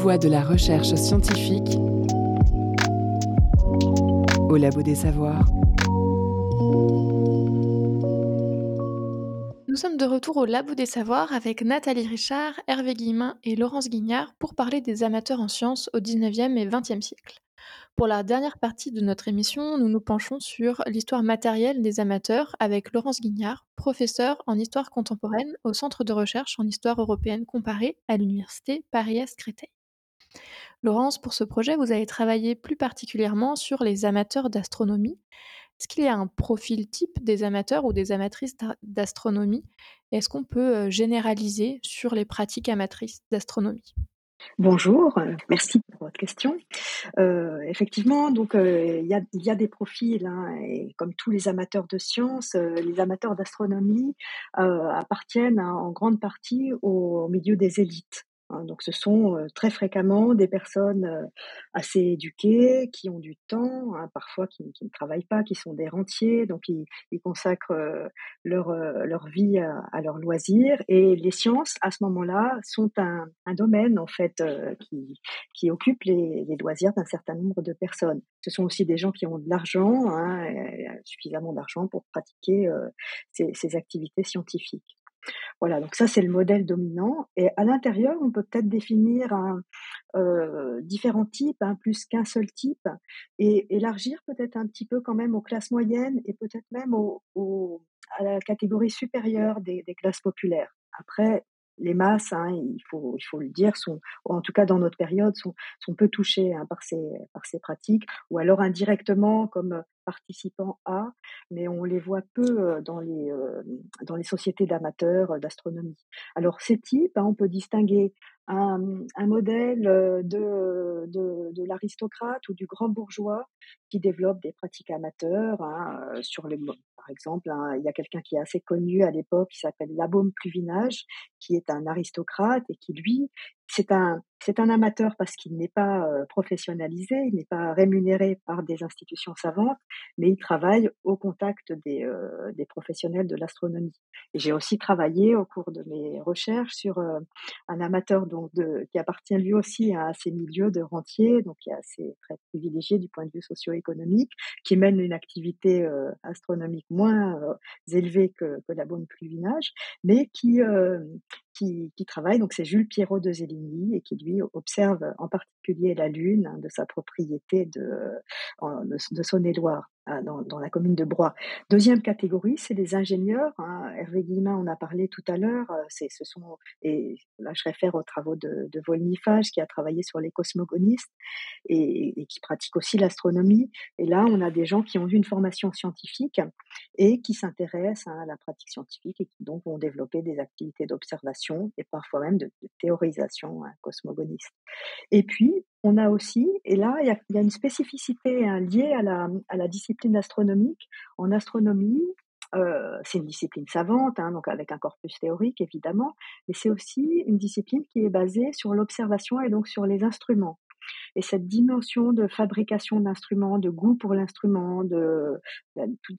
Voies de la recherche scientifique au Labo des Savoirs. Nous sommes de retour au Labo des Savoirs avec Nathalie Richard, Hervé Guillemin et Laurence Guignard pour parler des amateurs en sciences au 19e et 20e siècle. Pour la dernière partie de notre émission, nous nous penchons sur l'histoire matérielle des amateurs avec Laurence Guignard, professeure en histoire contemporaine au Centre de recherche en histoire européenne comparée à l'Université Paris-Est Créteil. Laurence, pour ce projet, vous avez travaillé plus particulièrement sur les amateurs d'astronomie. Est-ce qu'il y a un profil type des amateurs ou des amatrices d'astronomie? Est-ce qu'on peut généraliser sur les pratiques amatrices d'astronomie? Bonjour, euh, merci pour votre question. Euh, effectivement, euh, il y, a, des profils, hein, et comme tous les amateurs de sciences, les amateurs d'astronomie appartiennent hein, en grande partie au milieu des élites. Hein, donc ce sont très fréquemment des personnes assez éduquées, qui ont du temps, hein, parfois qui, ne travaillent pas, qui sont des rentiers, donc ils, consacrent leur, leur vie à, leurs loisirs. Et les sciences, à ce moment-là, sont un, domaine en fait qui, qui occupe les, loisirs d'un certain nombre de personnes. Ce sont aussi des gens qui ont de l'argent, hein, suffisamment d'argent pour pratiquer ces activités scientifiques. Voilà, donc ça c'est le modèle dominant. Et à l'intérieur, on peut peut-être définir euh, différents types, hein, plus qu'un seul type, et élargir peut-être un petit peu quand même aux classes moyennes et peut-être même à la catégorie supérieure des, des classes populaires. Après, les masses, hein, il, faut, le dire, en tout cas dans notre période, sont, peu touchées hein, par, ces, pratiques, ou alors indirectement comme participants à, mais on les voit peu euh, dans les, euh, dans les sociétés d'amateurs d'astronomie. Alors ces types, hein, on peut distinguer un, modèle euh, de, l'aristocrate ou du grand bourgeois qui développe des pratiques amateurs sur les par exemple, hein, il y a quelqu'un qui est assez connu à l'époque qui s'appelle Labaume Pluvinage, qui est un aristocrate et qui, lui, c'est un, amateur parce qu'il n'est pas professionnalisé, il n'est pas rémunéré par des institutions savantes, mais il travaille au contact des, des professionnels de l'astronomie. Et j'ai aussi travaillé au cours de mes recherches sur un amateur donc qui appartient lui aussi à ces milieux de rentiers, donc qui est assez très privilégié du point de vue socio-économique, qui mène une activité astronomique moins élevée que, que la bonne pluvinage, mais qui, qui, travaille. Donc c'est Jules Pierrot de Zéligny et qui lui observe en particulier la Lune hein, de sa propriété de, de, de Saône-et-Loire. Hein, dans, la commune de Broye. Deuxième catégorie, c'est les ingénieurs. Hein. Hervé Guillemin en a parlé tout à l'heure. Euh, ce sont, et là je réfère aux travaux de, de Volnifage qui a travaillé sur les cosmogonistes et, qui pratique aussi l'astronomie. Et là, on a des gens qui ont eu une formation scientifique et qui s'intéressent à la pratique scientifique et qui donc vont développer des activités d'observation et parfois même de, de théorisation hein, cosmogoniste. Et puis, on a aussi, et là, il y a, une spécificité hein, liée à la, à la, discipline astronomique. En astronomie, euh, c'est une discipline savante, hein, donc avec un corpus théorique évidemment, mais c'est aussi une discipline qui est basée sur l'observation et donc sur les instruments. Et cette dimension de fabrication d'instruments, de goût pour l'instrument, de,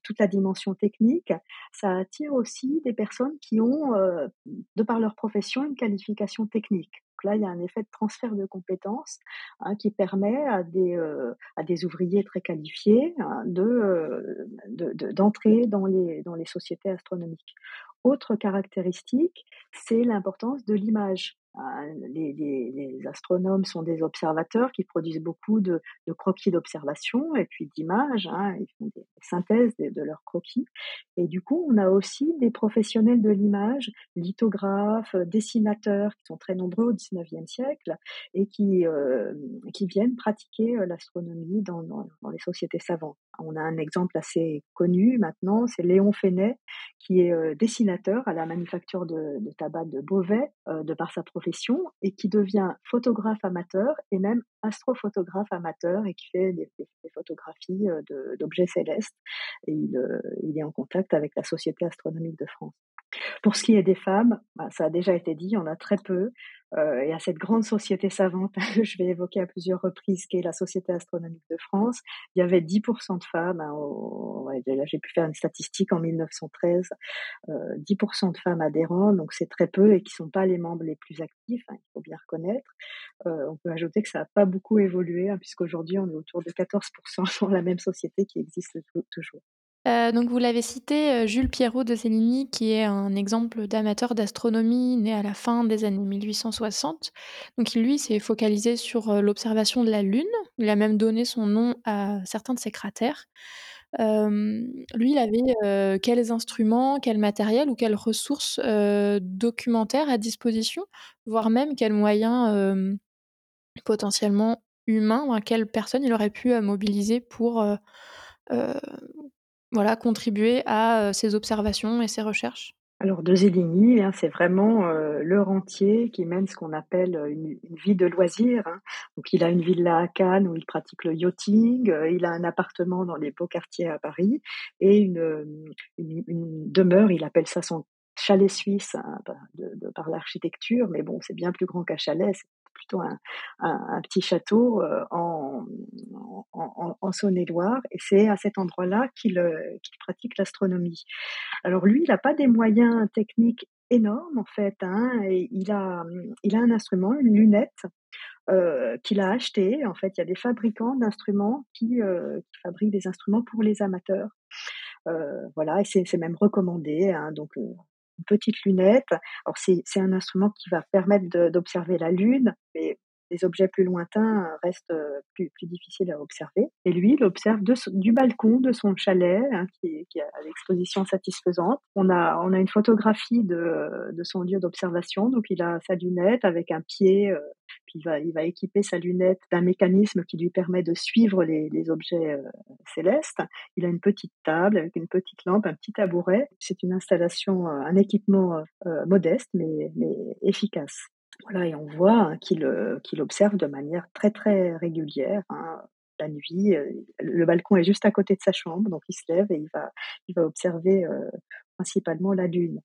toute la dimension technique, ça attire aussi des personnes qui ont, euh, de par leur profession, une qualification technique là, il y a un effet de transfert de compétences hein, qui permet à des, euh, à des ouvriers très qualifiés hein, euh, de, d'entrer dans les sociétés astronomiques. Autre caractéristique, c'est l'importance de l'image. Hein, les, astronomes sont des observateurs qui produisent beaucoup de, croquis d'observation et puis d'images. Hein, ils font des synthèses de, leurs croquis. Et du coup, on a aussi des professionnels de l'image, lithographes, dessinateurs, qui sont très nombreux au XIXe siècle et qui, euh, viennent pratiquer euh, l'astronomie dans, les sociétés savantes. On a un exemple assez connu maintenant, c'est Léon Fenet, qui est euh, dessinateur à la manufacture de, tabac de Beauvais, euh, de par sa profession et qui devient photographe amateur et même astrophotographe amateur et qui fait des, photographies euh, d'objets célestes. Euh, il, est en contact avec la Société astronomique de France. Pour ce qui est des femmes, bah, ça a déjà été dit, en a très peu. Euh, et à cette grande société savante je vais évoquer à plusieurs reprises, qui est la Société astronomique de France, il y avait 10% de femmes. Hein, là, j'ai pu faire une statistique en 1913, euh, 10% de femmes adhérentes, donc c'est très peu et qui sont pas les membres les plus actifs, hein, il faut bien reconnaître. Euh, on peut ajouter que ça n'a pas beaucoup évolué, hein, puisqu'aujourd'hui on est autour de 14% dans la même société qui existe toujours. Euh, donc vous l'avez cité, euh, Jules Pierrot de Céligny, qui est un exemple d'amateur d'astronomie né à la fin des années 1860. Donc lui s'est focalisé sur euh, l'observation de la Lune. Il a même donné son nom à certains de ses cratères. lui, il avait quels instruments, quel matériel ou quelles ressources documentaires à disposition, voire même quels moyens potentiellement humain, quelle personne il aurait pu mobiliser pour voilà, contribuer à ces observations et ces recherches alors de Zéligny, hein, c'est vraiment le rentier qui mène ce qu'on appelle une, vie de loisirs. Hein. Donc il a une villa à Cannes où il pratique le yachting, il a un appartement dans les beaux quartiers à Paris et une, demeure, il appelle ça son chalet suisse hein, par l'architecture, mais bon, c'est bien plus grand qu'un chalet, plutôt un, petit château euh, en, en, Saône-et-Loire. Et c'est à cet endroit-là qu'il euh, pratique l'astronomie. Alors lui, il n'a pas des moyens techniques énormes en fait. Hein, il, a, il a un instrument, une lunette. Euh, qu'il a acheté. En fait, il y a des fabricants d'instruments qui, fabriquent des instruments pour les amateurs. Voilà, et c'est même recommandé. Hein, donc, petite lunette. Alors c'est un instrument qui va permettre d'observer la Lune, mais les objets plus lointains restent euh, plus, difficiles à observer. Et lui, il observe du balcon de son chalet, hein, qui, qui, a l'exposition satisfaisante. On a, une photographie de, son lieu d'observation, donc il a sa lunette avec un pied euh, puis il va, équiper sa lunette d'un mécanisme qui lui permet de suivre les, objets euh, célestes. Il a une petite table avec une petite lampe, un petit tabouret. C'est une installation, euh, un équipement euh, modeste mais efficace. Voilà, et on voit hein, qu'il qu'il observe de manière très très régulière. Hein, la nuit, le balcon est juste à côté de sa chambre, donc il se lève et il va, il va observer principalement la Lune.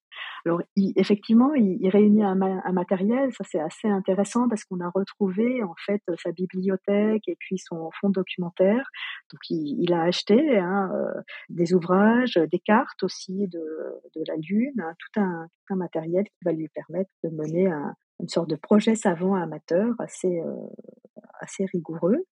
Alors, effectivement, il, réunit un, matériel, ça c'est assez intéressant parce qu'on a retrouvé en fait sa bibliothèque et puis son fonds documentaire. Donc, il, a acheté hein, euh, des ouvrages, des cartes aussi de, la Lune, hein, tout, un, matériel qui va lui permettre de mener une sorte de projet savant amateur assez, euh, assez rigoureux.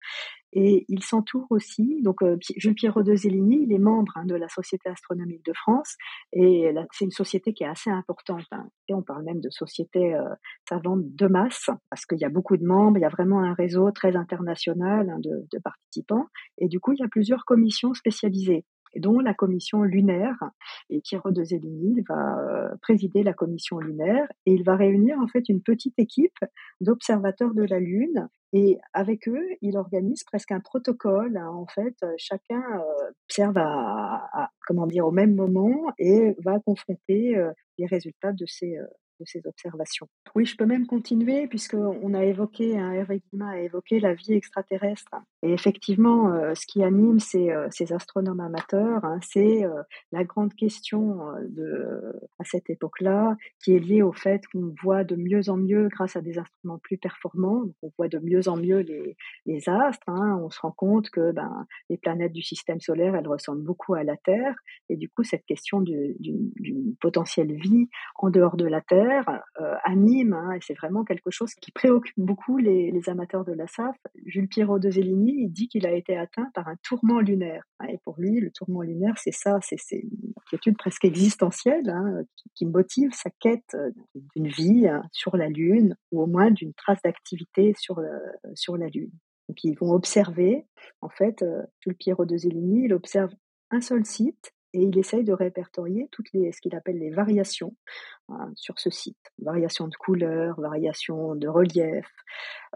Et il s'entoure aussi, donc euh, Jules Pierrot de il est membre hein, de la Société astronomique de France, et c'est une société qui est assez importante. Hein. Et on parle même de société euh, savante de masse, parce qu'il y a beaucoup de membres, il y a vraiment un réseau très international hein, de, de, participants, et du coup il y a plusieurs commissions spécialisées dont la commission lunaire. Et Pierrot de Zéligny va euh, présider la commission lunaire et il va réunir en fait une petite équipe d'observateurs de la Lune. Et avec eux, il organise presque un protocole. Hein. En fait, chacun euh, observe à, comment dire au même moment et va confronter euh, les résultats de ces ces observations. Oui, je peux même continuer puisqu'on a évoqué, hein, Hervé a évoqué la vie extraterrestre. Et effectivement, euh, ce qui anime ces, euh, astronomes amateurs, hein, c'est euh, la grande question de, à cette époque-là, qui est liée au fait qu'on voit de mieux en mieux, grâce à des instruments plus performants, on voit de mieux en mieux les, les astres. Hein, on se rend compte que ben, les planètes du système solaire, elles ressemblent beaucoup à la Terre. Et du coup, cette question d'une potentielle vie en dehors de la Terre, euh, anime, hein, et c'est vraiment quelque chose qui préoccupe beaucoup les, amateurs de la SAF. Jules Pierrot de Zéligny, il dit qu'il a été atteint par un tourment lunaire. Hein, et pour lui, le tourment lunaire, c'est ça, c'est une inquiétude presque existentielle hein, qui, motive sa quête euh, d'une vie sur la Lune, ou au moins d'une trace d'activité sur, sur la Lune. Donc ils vont observer, en fait, euh, Jules Pierrot de Zéligny, il observe un seul site et il essaye de répertorier toutes les, ce qu'il appelle les variations hein, sur ce site. Variations de couleur, variations de relief.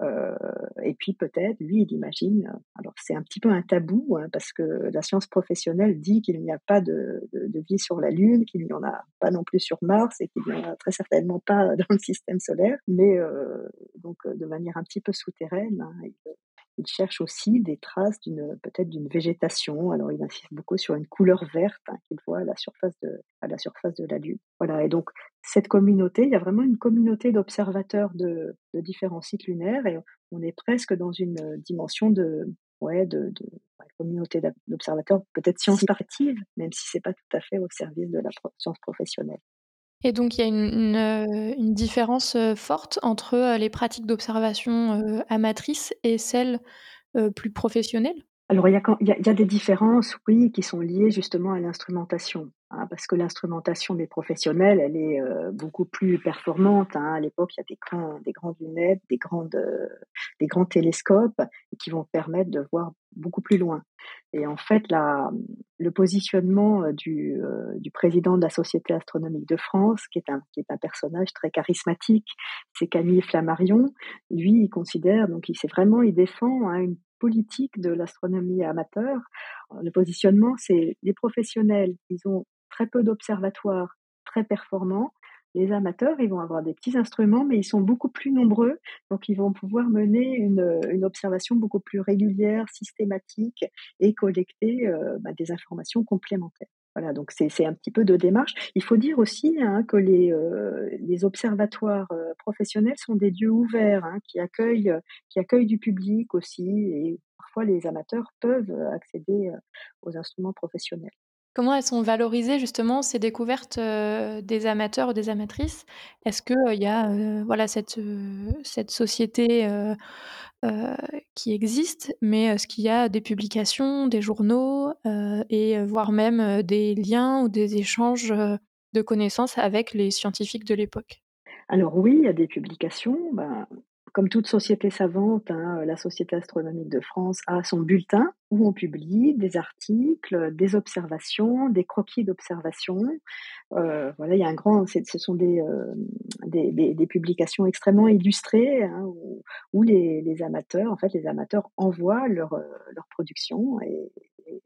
Euh, et puis peut-être, lui, il imagine, alors c'est un petit peu un tabou, hein, parce que la science professionnelle dit qu'il n'y a pas de, vie sur la Lune, qu'il n'y en a pas non plus sur Mars, et qu'il n'y en a très certainement pas dans le système solaire, mais euh, donc de manière un petit peu souterraine, hein, cherche aussi des traces d'une peut-être d'une végétation. Alors il insiste beaucoup sur une couleur verte hein, qu'il voit à la surface de à la surface de la Lune. Voilà. Et donc cette communauté, il y a vraiment une communauté d'observateurs de, de, différents sites lunaires et on est presque dans une dimension de ouais de, de communauté d'observateurs peut-être scientifique, même si c'est pas tout à fait au service de la science professionnelle. Et donc il y a une, une, différence forte entre les pratiques d'observation amatrices et celles plus professionnelles? Alors, il y, a, il, y a, des différences, oui, qui sont liées justement à l'instrumentation, hein, parce que l'instrumentation des professionnels, elle est euh, beaucoup plus performante. Hein. À l'époque, il y a des, grands, des grandes lunettes, des, grandes, euh, des grands télescopes qui vont permettre de voir beaucoup plus loin. Et en fait, le positionnement euh, du, du président de la Société astronomique de France, qui est un, qui est un personnage très charismatique, c'est Camille Flammarion. Lui, il considère, donc il s'est vraiment, il défend hein, une politique de l'astronomie amateur. Le positionnement, c'est les professionnels, ils ont très peu d'observatoires très performants. Les amateurs, ils vont avoir des petits instruments, mais ils sont beaucoup plus nombreux, donc ils vont pouvoir mener une, une observation beaucoup plus régulière, systématique et collecter euh, bah, des informations complémentaires. Voilà, donc c'est un petit peu de démarche. Il faut dire aussi hein, que les, euh, observatoires euh, professionnels sont des lieux ouverts hein, qui, accueillent, qui accueillent du public aussi, et parfois les amateurs peuvent accéder euh, aux instruments professionnels. Comment elles sont valorisées justement ces découvertes des amateurs ou des amatrices? Est-ce qu'il y a voilà cette, cette société qui existe, mais est-ce qu'il y a des publications, des journaux et voire même des liens ou des échanges de connaissances avec les scientifiques de l'époque? Alors oui, il y a des publications. Ben, comme toute société savante, hein, la Société astronomique de France a son bulletin où on publie des articles, des observations, des croquis d'observations. Euh, voilà, il y a un grand, ce sont des, euh, des, publications extrêmement illustrées hein, où, les, amateurs, en fait, les amateurs envoient leur, euh, leur production et,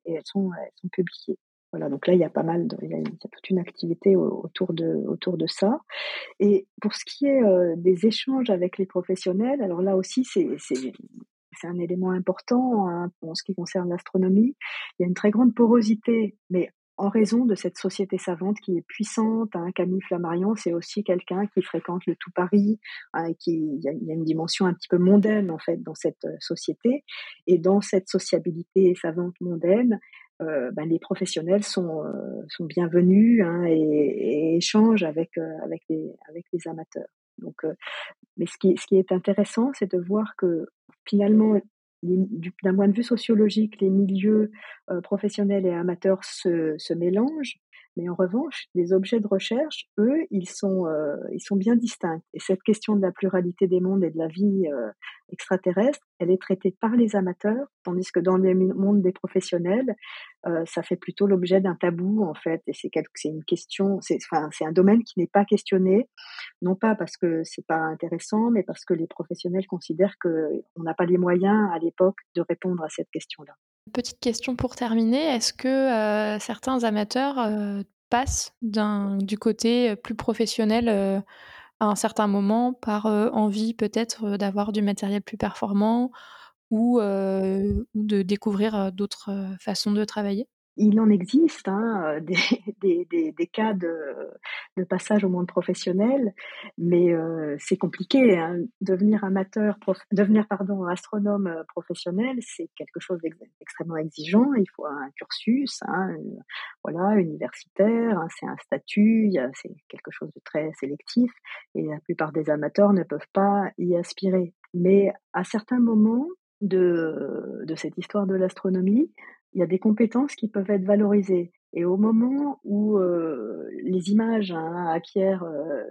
elles sont publiées. Voilà, donc là, il y a pas mal, de, il, y a, toute une activité autour de, autour de ça. Et pour ce qui est euh, des échanges avec les professionnels, alors là aussi, c'est, un élément important hein, en ce qui concerne l'astronomie. Il y a une très grande porosité, mais en raison de cette société savante qui est puissante. Hein, Camille Flammarion, c'est aussi quelqu'un qui fréquente le tout Paris, hein, qui il y, a, il y, a, une dimension un petit peu mondaine en fait dans cette euh, société. Et dans cette sociabilité savante mondaine, euh, ben, les professionnels sont, euh, sont bienvenus hein, et, et, échangent avec, euh, avec, les, avec les amateurs. Donc, mais ce qui, ce qui est intéressant, c'est de voir que finalement, d'un point de vue sociologique, les milieux professionnels et amateurs se, se mélangent mais en revanche, les objets de recherche, eux, ils sont, euh, ils sont bien distincts. Et cette question de la pluralité des mondes et de la vie euh, extraterrestre, elle est traitée par les amateurs, tandis que dans le monde des professionnels, euh, ça fait plutôt l'objet d'un tabou, en fait. Et c'est une question, c'est un domaine qui n'est pas questionné, non pas parce que c'est pas intéressant, mais parce que les professionnels considèrent qu'on n'a pas les moyens à l'époque de répondre à cette question-là. Petite question pour terminer, est-ce que euh, certains amateurs euh, passent du côté plus professionnel euh, à un certain moment par envie peut-être d'avoir du matériel plus performant ou de découvrir d'autres façons de travailler? Il en existe hein, des, des, cas de, passage au monde professionnel, mais euh, c'est compliqué. Hein. Devenir amateur, devenir astronome euh, professionnel, c'est quelque chose d'extrêmement exigeant. Il faut un cursus, hein, voilà, universitaire. C'est un statut, c'est quelque chose de très sélectif, et la plupart des amateurs ne peuvent pas y aspirer. Mais à certains moments de cette histoire de l'astronomie, il y a des compétences qui peuvent être valorisées. Et au moment où euh, les images hein, acquièrent euh,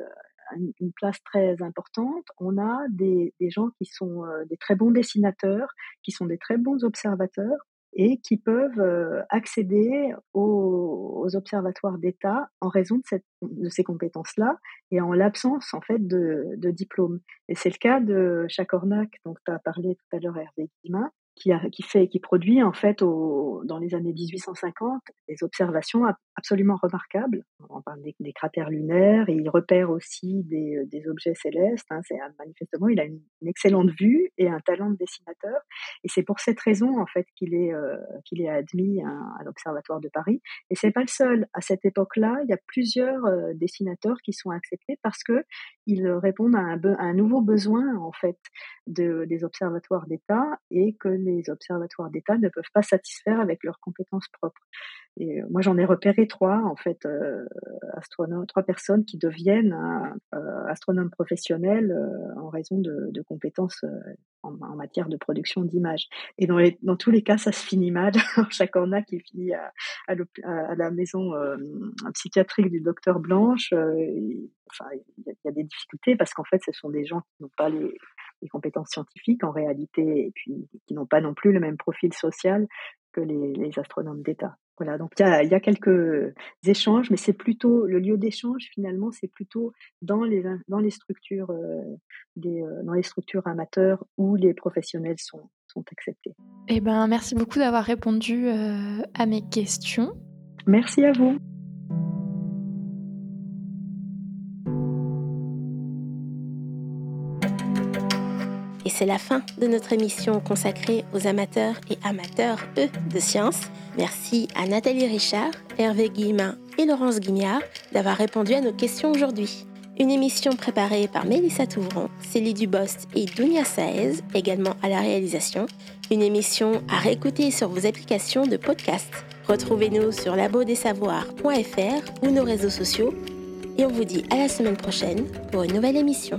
une place très importante, on a des, des gens qui sont euh, des très bons dessinateurs, qui sont des très bons observateurs et qui peuvent accéder aux, aux observatoires d'État en raison de, cette, de ces compétences-là et en l'absence en fait de, de diplôme. Et c'est le cas de Chacornac, dont tu as parlé tout à l'heure, Hervé Guimin, qui, fait, qui produit en fait dans les années 1850 des observations absolument remarquables. On parle des, cratères lunaires et il repère aussi des, des objets célestes. Hein. C'est manifestement, il a une, excellente vue et un talent de dessinateur. Et c'est pour cette raison en fait qu'il est euh, qu'il est admis à, à l'Observatoire de Paris. Et c'est pas le seul. À cette époque-là, il y a plusieurs euh, dessinateurs qui sont acceptés parce que ils répondent à un, à un nouveau besoin en fait de, des observatoires d'État et que les les observatoires d'État ne peuvent pas satisfaire avec leurs compétences propres. Et moi, j'en ai repéré trois, en fait, astronomes, trois personnes qui deviennent astronomes professionnels en raison de, compétences en, matière de production d'images. Et dans, tous les cas, ça se finit mal. Chaque en a qui finit à, la maison psychiatrique du docteur Blanche. enfin, il y, a des difficultés parce qu'en fait, ce sont des gens qui n'ont pas les, les compétences scientifiques en réalité, et puis qui n'ont pas non plus le même profil social que les, les astronomes d'État. Voilà, donc il y a, y a, quelques échanges, mais c'est plutôt le lieu d'échange finalement, c'est plutôt dans les dans les structures euh, des euh, dans les structures amateurs où les professionnels sont sont acceptés. Eh ben, merci beaucoup d'avoir répondu euh, à mes questions. Merci à vous. C'est la fin de notre émission consacrée aux amateurs et amateurs, eux, de sciences. Merci à Nathalie Richard, Hervé Guillemin et Laurence Guignard d'avoir répondu à nos questions aujourd'hui. Une émission préparée par Mélissa Touvron, Célie Dubost et Dounia Saez, également à la réalisation. Une émission à réécouter sur vos applications de podcast. Retrouvez-nous sur labodesavoirs.fr ou nos réseaux sociaux. Et on vous dit à la semaine prochaine pour une nouvelle émission.